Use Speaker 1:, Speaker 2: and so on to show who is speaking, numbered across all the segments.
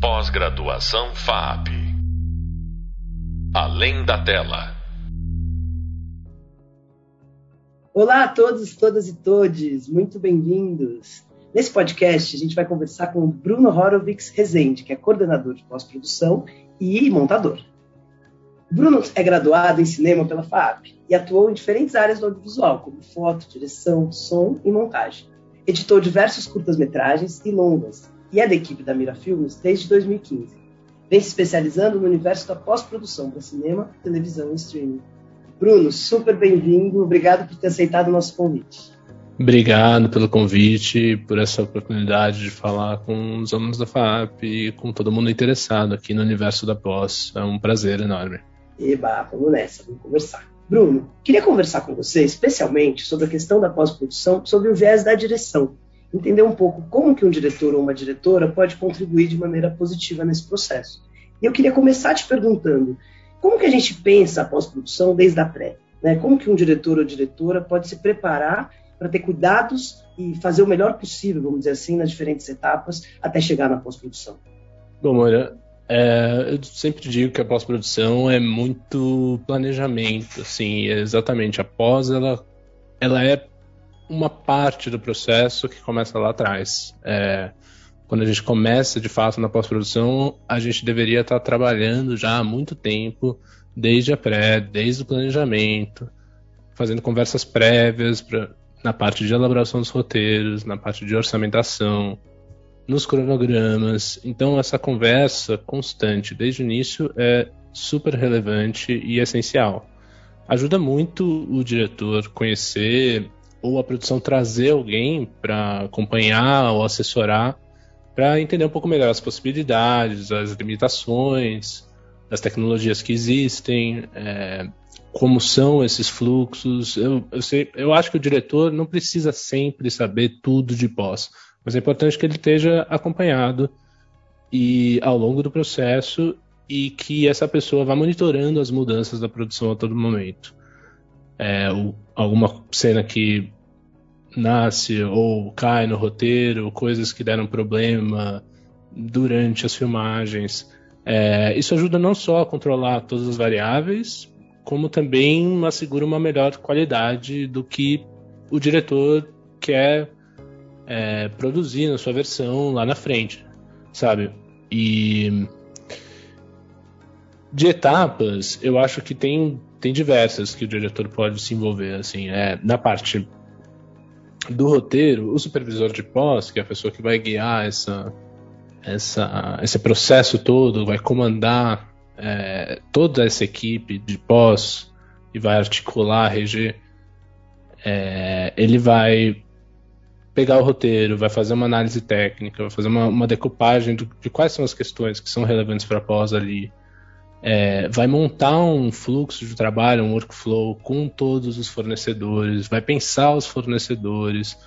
Speaker 1: Pós-graduação FAP. Além da tela.
Speaker 2: Olá a todos, todas e todes, muito bem-vindos. Nesse podcast, a gente vai conversar com o Bruno Horowitz Rezende, que é coordenador de pós-produção e montador. Bruno é graduado em cinema pela FAP e atuou em diferentes áreas do audiovisual, como foto, direção, som e montagem. Editou diversos curtas-metragens e longas e é da equipe da Mira Filmes desde 2015. Vem se especializando no universo da pós-produção para cinema, televisão e streaming. Bruno, super bem-vindo. Obrigado por ter aceitado o nosso convite.
Speaker 3: Obrigado pelo convite, por essa oportunidade de falar com os alunos da FAP e com todo mundo interessado aqui no universo da pós. É um prazer enorme.
Speaker 2: Eba, vamos nessa, vamos conversar. Bruno, queria conversar com você especialmente sobre a questão da pós-produção, sobre o viés da direção. Entender um pouco como que um diretor ou uma diretora pode contribuir de maneira positiva nesse processo. E eu queria começar te perguntando, como que a gente pensa a pós-produção desde a pré? Né? Como que um diretor ou diretora pode se preparar para ter cuidados e fazer o melhor possível, vamos dizer assim, nas diferentes etapas até chegar na pós-produção?
Speaker 3: Bom, Moura, é, eu sempre digo que a pós-produção é muito planejamento, assim, exatamente. A pós, ela, ela é uma parte do processo que começa lá atrás. É, quando a gente começa de fato na pós-produção, a gente deveria estar trabalhando já há muito tempo, desde a pré, desde o planejamento, fazendo conversas prévias pra, na parte de elaboração dos roteiros, na parte de orçamentação, nos cronogramas. Então, essa conversa constante desde o início é super relevante e essencial. Ajuda muito o diretor conhecer ou a produção trazer alguém para acompanhar ou assessorar para entender um pouco melhor as possibilidades, as limitações, as tecnologias que existem, é, como são esses fluxos. Eu, eu, sei, eu acho que o diretor não precisa sempre saber tudo de pós mas é importante que ele esteja acompanhado e ao longo do processo e que essa pessoa vá monitorando as mudanças da produção a todo momento. É, o, alguma cena que nasce ou cai no roteiro, coisas que deram problema durante as filmagens. É, isso ajuda não só a controlar todas as variáveis, como também assegura uma melhor qualidade do que o diretor quer é, produzir na sua versão lá na frente, sabe? E de etapas, eu acho que tem, tem diversas que o diretor pode se envolver, assim, é, na parte do roteiro, o supervisor de pós, que é a pessoa que vai guiar essa, essa, esse processo todo, vai comandar é, toda essa equipe de pós e vai articular, reger, é, ele vai pegar o roteiro, vai fazer uma análise técnica, vai fazer uma, uma decupagem do, de quais são as questões que são relevantes para pós ali, é, vai montar um fluxo de trabalho, um workflow com todos os fornecedores, vai pensar os fornecedores,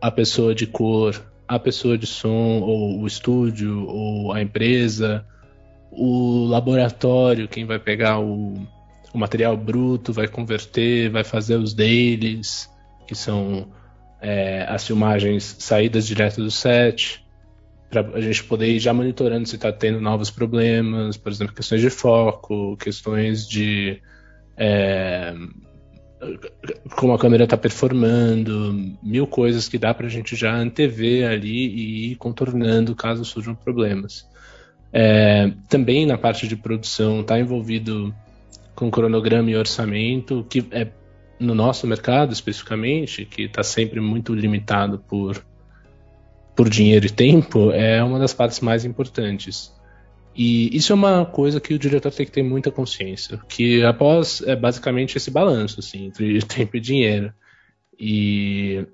Speaker 3: a pessoa de cor, a pessoa de som, ou o estúdio, ou a empresa, o laboratório, quem vai pegar o, o material bruto, vai converter, vai fazer os dailies, que são é, as filmagens saídas direto do set, para a gente poder ir já monitorando se está tendo novos problemas, por exemplo, questões de foco, questões de é, como a câmera está performando, mil coisas que dá para a gente já antever ali e ir contornando caso surjam problemas. É, também na parte de produção está envolvido com cronograma e orçamento, que é no nosso mercado especificamente, que está sempre muito limitado por, por dinheiro e tempo, é uma das partes mais importantes. E isso é uma coisa que o diretor tem que ter muita consciência, que após é basicamente esse balanço assim, entre tempo e dinheiro. E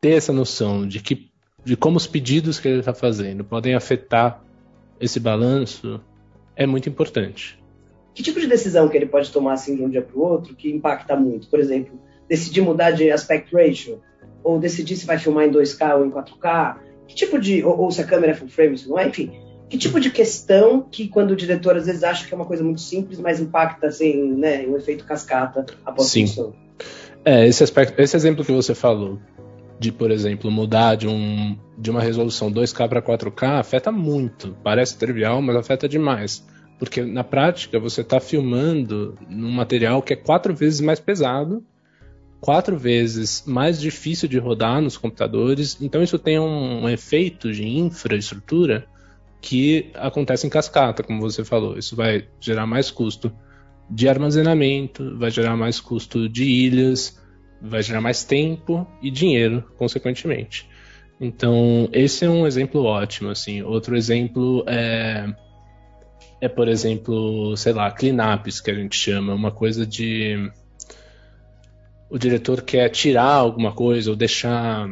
Speaker 3: ter essa noção de que de como os pedidos que ele está fazendo podem afetar esse balanço é muito importante
Speaker 2: que tipo de decisão que ele pode tomar assim de um dia para o outro que impacta muito? Por exemplo, decidir mudar de aspect ratio, ou decidir se vai filmar em 2K ou em 4K, que tipo de ou, ou se a câmera é full frame, se não é, enfim, que tipo de questão que quando o diretor às vezes acha que é uma coisa muito simples, mas impacta assim, né, um efeito cascata após
Speaker 3: Sim. É, esse aspecto, esse exemplo que você falou de, por exemplo, mudar de, um, de uma resolução 2K para 4K afeta muito. Parece trivial, mas afeta demais. Porque na prática você está filmando num material que é quatro vezes mais pesado, quatro vezes mais difícil de rodar nos computadores. Então isso tem um, um efeito de infraestrutura que acontece em cascata, como você falou. Isso vai gerar mais custo de armazenamento, vai gerar mais custo de ilhas, vai gerar mais tempo e dinheiro, consequentemente. Então, esse é um exemplo ótimo, assim. Outro exemplo é é, por exemplo, sei lá, cleanups, que a gente chama, uma coisa de o diretor quer tirar alguma coisa ou deixar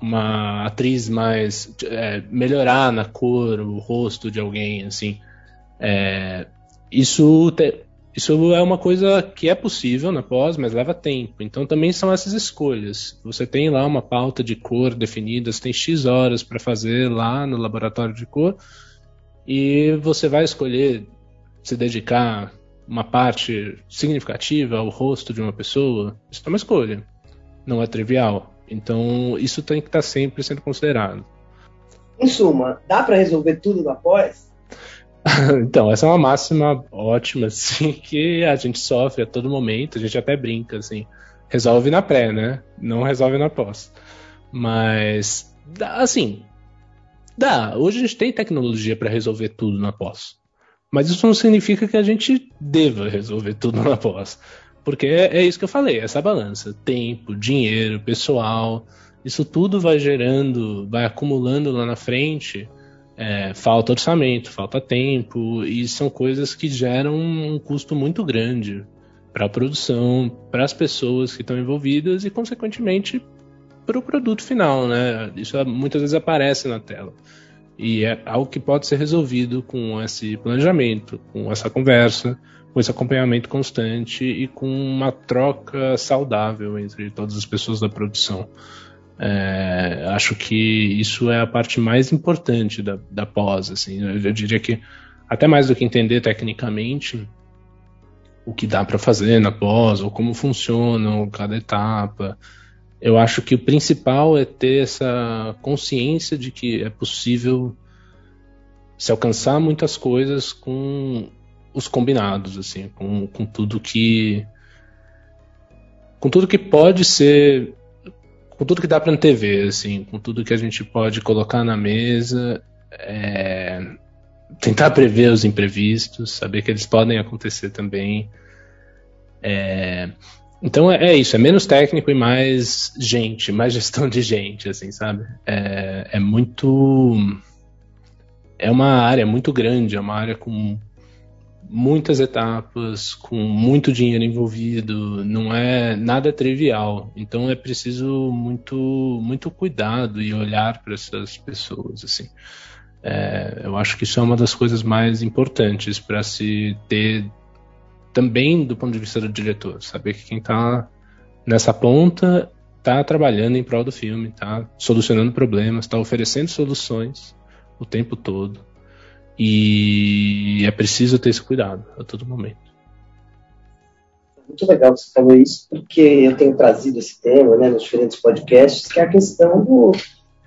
Speaker 3: uma atriz mais é, melhorar na cor o rosto de alguém assim é, isso te, isso é uma coisa que é possível na pós, mas leva tempo. Então também são essas escolhas. Você tem lá uma pauta de cor definida, você tem X horas para fazer lá no laboratório de cor, e você vai escolher se dedicar uma parte significativa ao rosto de uma pessoa. Isso é uma escolha. Não é trivial. Então isso tem que estar sempre sendo considerado.
Speaker 2: Em suma, dá para resolver tudo na pós?
Speaker 3: então, essa é uma máxima ótima, assim, que a gente sofre a todo momento, a gente até brinca, assim. Resolve na pré, né? Não resolve na pós. Mas, assim, dá. Hoje a gente tem tecnologia para resolver tudo na pós. Mas isso não significa que a gente deva resolver tudo na pós. Porque é, é isso que eu falei, essa balança. Tempo, dinheiro, pessoal. Isso tudo vai gerando, vai acumulando lá na frente é, falta orçamento, falta tempo, e são coisas que geram um custo muito grande para a produção, para as pessoas que estão envolvidas e, consequentemente, para o produto final, né? Isso muitas vezes aparece na tela. E é algo que pode ser resolvido com esse planejamento, com essa conversa, com esse acompanhamento constante e com uma troca saudável entre todas as pessoas da produção. É, acho que isso é a parte mais importante da, da pós. Assim, eu, eu diria que até mais do que entender tecnicamente o que dá para fazer na pós ou como funciona cada etapa, eu acho que o principal é ter essa consciência de que é possível se alcançar muitas coisas com os combinados, assim, com, com tudo que com tudo que pode ser com tudo que dá para antever, assim, com tudo que a gente pode colocar na mesa, é, tentar prever os imprevistos, saber que eles podem acontecer também. É, então é, é, isso, é menos técnico e mais gente, mais gestão de gente, assim, sabe? É, é muito. É uma área muito grande, é uma área com muitas etapas, com muito dinheiro envolvido, não é nada trivial. Então é preciso muito, muito cuidado e olhar para essas pessoas, assim. É, eu acho que isso é uma das coisas mais importantes para se ter também do ponto de vista do diretor, saber que quem está nessa ponta está trabalhando em prol do filme, está solucionando problemas, está oferecendo soluções o tempo todo. E é preciso ter esse cuidado a todo momento.
Speaker 2: Muito legal você falou isso, porque eu tenho trazido esse tema né, nos diferentes podcasts, que é a questão do,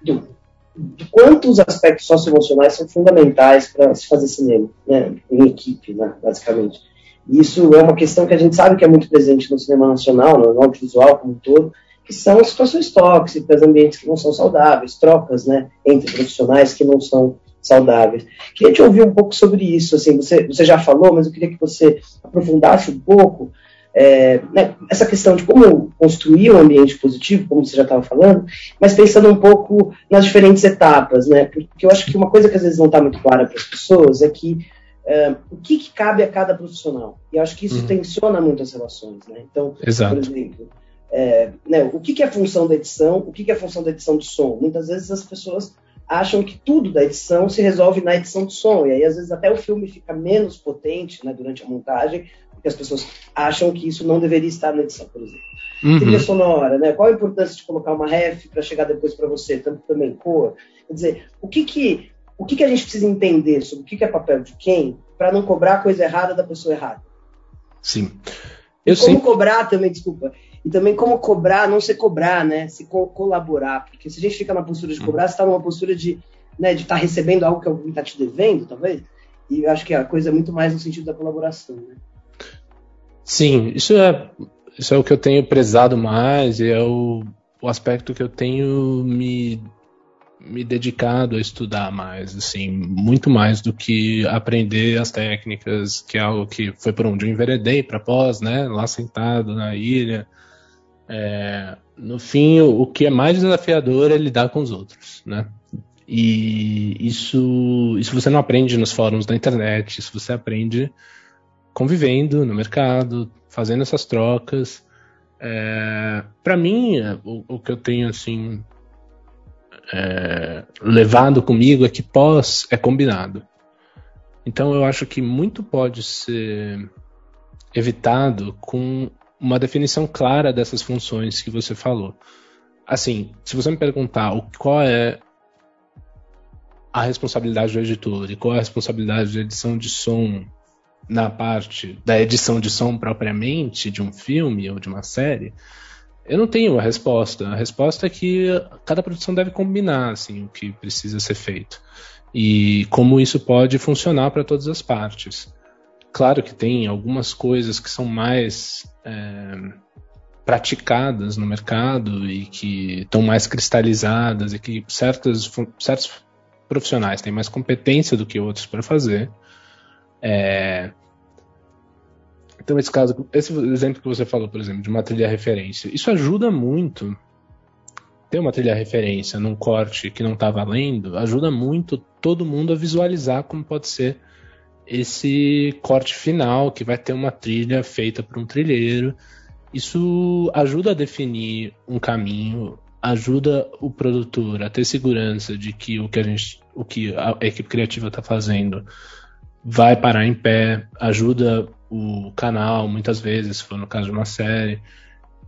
Speaker 2: do de quantos aspectos socioemocionais são fundamentais para se fazer cinema, né, em equipe, né, basicamente. Isso é uma questão que a gente sabe que é muito presente no cinema nacional, no audiovisual como um todo, que são situações tóxicas, ambientes que não são saudáveis, trocas né, entre profissionais que não são saudáveis. Queria te ouvir um pouco sobre isso. Assim, você, você já falou, mas eu queria que você aprofundasse um pouco é, né, essa questão de como construir um ambiente positivo, como você já estava falando, mas pensando um pouco nas diferentes etapas, né? Porque eu acho que uma coisa que às vezes não está muito clara para as pessoas é que é, o que, que, cabe a cada profissional. E acho que isso uhum. tensiona muito as relações, né? Então,
Speaker 3: Exato.
Speaker 2: por exemplo, é, né, o que, que, é a função da edição, o que, que, é a função da edição de som. Muitas vezes as pessoas acham que tudo da edição se resolve na edição de som. E aí, às vezes, até o filme fica menos potente né, durante a montagem, porque as pessoas acham que isso não deveria estar na edição, por exemplo. Uhum. Trilha sonora, né? Qual a importância de colocar uma ref para chegar depois para você? Tanto também cor. Quer dizer, o que que, o que que a gente precisa entender sobre o que, que é papel de quem para não cobrar a coisa errada da pessoa errada?
Speaker 3: Sim.
Speaker 2: Eu e como sempre... cobrar também, desculpa. e também como cobrar, não se cobrar, né? Se co colaborar. Porque se a gente fica na postura de uhum. cobrar, você está numa postura de né, estar tá recebendo algo que alguém está te devendo, talvez. E eu acho que a coisa é muito mais no sentido da colaboração, né?
Speaker 3: Sim, isso é, isso é o que eu tenho prezado mais e é o, o aspecto que eu tenho me me dedicado a estudar mais, assim, muito mais do que aprender as técnicas, que é algo que foi por onde eu enveredei para pós, né, lá sentado na ilha. É, no fim, o, o que é mais desafiador é lidar com os outros, né? E isso, isso você não aprende nos fóruns da internet, isso você aprende convivendo no mercado, fazendo essas trocas. É, para mim, o, o, que eu tenho assim é, levado comigo é que pós é combinado. Então eu acho que muito pode ser evitado com uma definição clara dessas funções que você falou. Assim, se você me perguntar qual é a responsabilidade do editor e qual é a responsabilidade da edição de som na parte da edição de som propriamente de um filme ou de uma série, eu não tenho a resposta. A resposta é que cada produção deve combinar assim, o que precisa ser feito e como isso pode funcionar para todas as partes. Claro que tem algumas coisas que são mais é, praticadas no mercado e que estão mais cristalizadas e que certos, certos profissionais têm mais competência do que outros para fazer. É, então, esse caso, esse exemplo que você falou, por exemplo, de uma trilha referência, isso ajuda muito. Ter uma trilha referência num corte que não está valendo ajuda muito todo mundo a visualizar como pode ser esse corte final, que vai ter uma trilha feita por um trilheiro. Isso ajuda a definir um caminho, ajuda o produtor a ter segurança de que o que a gente, o que a equipe criativa está fazendo vai parar em pé, ajuda o canal, muitas vezes, se for no caso de uma série.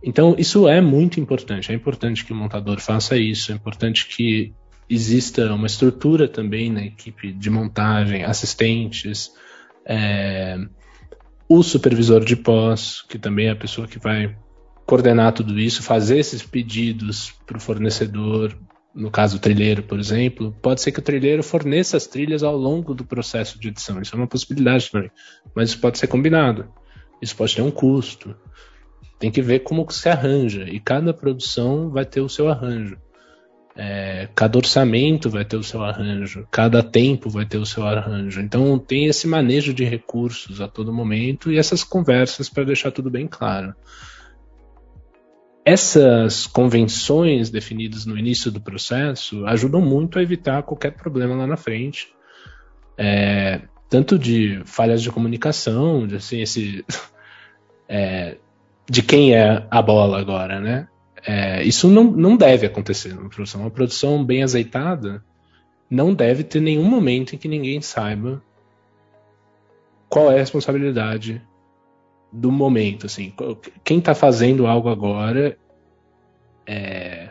Speaker 3: Então, isso é muito importante. É importante que o montador faça isso, é importante que exista uma estrutura também na equipe de montagem, assistentes, é, o supervisor de pós, que também é a pessoa que vai coordenar tudo isso, fazer esses pedidos para o fornecedor, no caso o trilheiro, por exemplo, pode ser que o trilheiro forneça as trilhas ao longo do processo de edição. Isso é uma possibilidade também. Mas isso pode ser combinado. Isso pode ter um custo. Tem que ver como que se arranja. E cada produção vai ter o seu arranjo. É, cada orçamento vai ter o seu arranjo. Cada tempo vai ter o seu arranjo. Então tem esse manejo de recursos a todo momento e essas conversas para deixar tudo bem claro essas convenções definidas no início do processo ajudam muito a evitar qualquer problema lá na frente. É, tanto de falhas de comunicação, de, assim, esse, é, de quem é a bola agora, né? É, isso não, não deve acontecer numa produção. Uma produção bem azeitada não deve ter nenhum momento em que ninguém saiba qual é a responsabilidade do momento, assim, quem está fazendo algo agora é,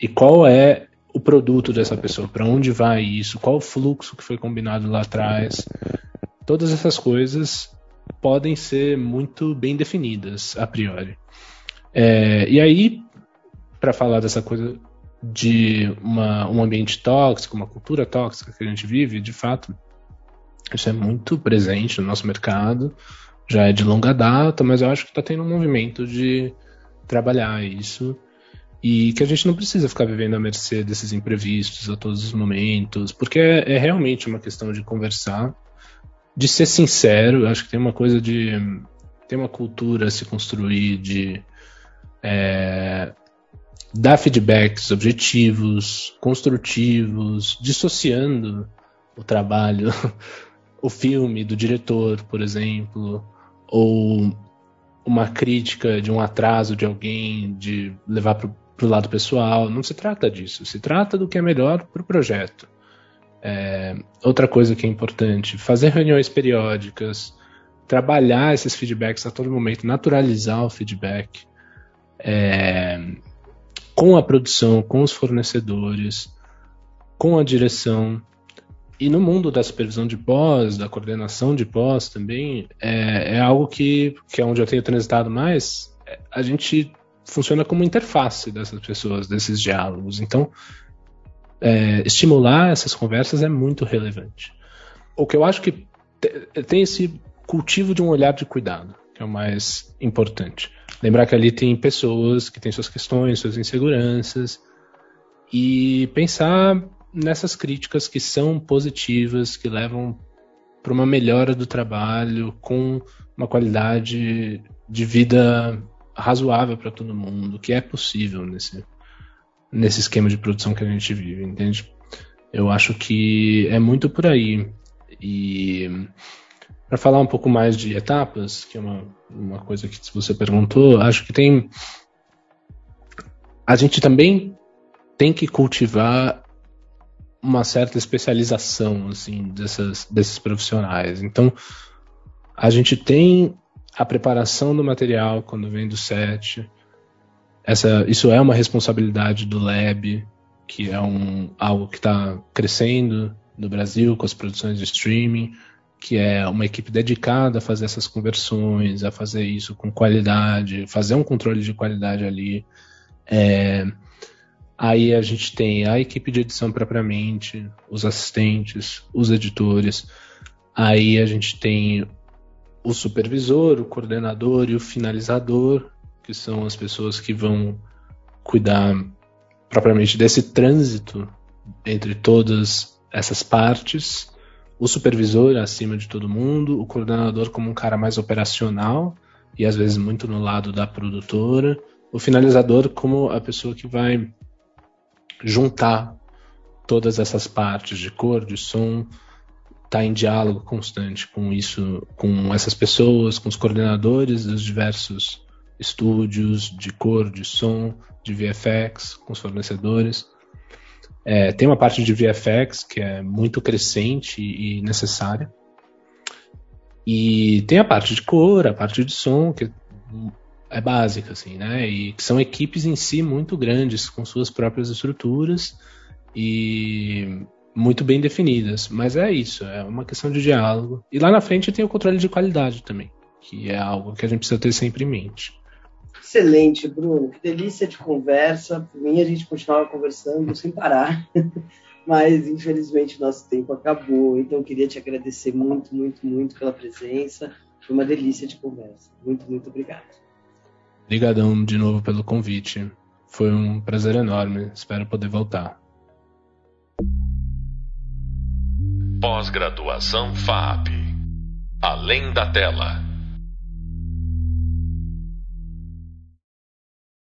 Speaker 3: e qual é o produto dessa pessoa, para onde vai isso, qual o fluxo que foi combinado lá atrás, todas essas coisas podem ser muito bem definidas a priori. É, e aí, para falar dessa coisa de uma, um ambiente tóxico, uma cultura tóxica que a gente vive, de fato, isso é muito presente no nosso mercado já é de longa data, mas eu acho que está tendo um movimento de trabalhar isso e que a gente não precisa ficar vivendo à mercê desses imprevistos a todos os momentos, porque é, é realmente uma questão de conversar, de ser sincero. Eu acho que tem uma coisa de tem uma cultura a se construir de é, dar feedbacks objetivos, construtivos, dissociando o trabalho, o filme do diretor, por exemplo, ou uma crítica de um atraso de alguém, de levar para o lado pessoal. Não se trata disso. Se trata do que é melhor para o projeto. É, outra coisa que é importante: fazer reuniões periódicas, trabalhar esses feedbacks a todo momento, naturalizar o feedback é, com a produção, com os fornecedores, com a direção. E no mundo da supervisão de pós, da coordenação de pós também, é, é algo que, que é onde eu tenho transitado mais, a gente funciona como interface dessas pessoas, desses diálogos. Então, é, estimular essas conversas é muito relevante. O que eu acho que tem esse cultivo de um olhar de cuidado, que é o mais importante. Lembrar que ali tem pessoas que têm suas questões, suas inseguranças, e pensar nessas críticas que são positivas, que levam para uma melhora do trabalho com uma qualidade de vida razoável para todo mundo, que é possível nesse, nesse esquema de produção que a gente vive, entende? Eu acho que é muito por aí. E para falar um pouco mais de etapas, que é uma, uma coisa que você perguntou, acho que tem. A gente também tem que cultivar uma certa especialização assim dessas, desses profissionais. Então, a gente tem a preparação do material quando vem do set. Essa, isso é uma responsabilidade do Lab, que é um, algo que está crescendo no Brasil com as produções de streaming, que é uma equipe dedicada a fazer essas conversões, a fazer isso com qualidade, fazer um controle de qualidade ali. É, aí a gente tem a equipe de edição propriamente, os assistentes, os editores. Aí a gente tem o supervisor, o coordenador e o finalizador, que são as pessoas que vão cuidar propriamente desse trânsito entre todas essas partes. O supervisor acima de todo mundo, o coordenador como um cara mais operacional e às vezes muito no lado da produtora, o finalizador como a pessoa que vai juntar todas essas partes de cor, de som, tá em diálogo constante com isso, com essas pessoas, com os coordenadores dos diversos estúdios de cor, de som, de VFX, com os fornecedores. É, tem uma parte de VFX que é muito crescente e necessária. E tem a parte de cor, a parte de som, que é básica, assim, né? E são equipes em si muito grandes, com suas próprias estruturas e muito bem definidas. Mas é isso, é uma questão de diálogo. E lá na frente tem o controle de qualidade também, que é algo que a gente precisa ter sempre em mente.
Speaker 2: Excelente, Bruno. Que delícia de conversa. Por mim, a gente continuava conversando sem parar. Mas, infelizmente, nosso tempo acabou. Então, queria te agradecer muito, muito, muito pela presença. Foi uma delícia de conversa. Muito, muito obrigado.
Speaker 3: Obrigadão de novo pelo convite. Foi um prazer enorme. Espero poder voltar.
Speaker 1: Pós-graduação FAP. Além da tela.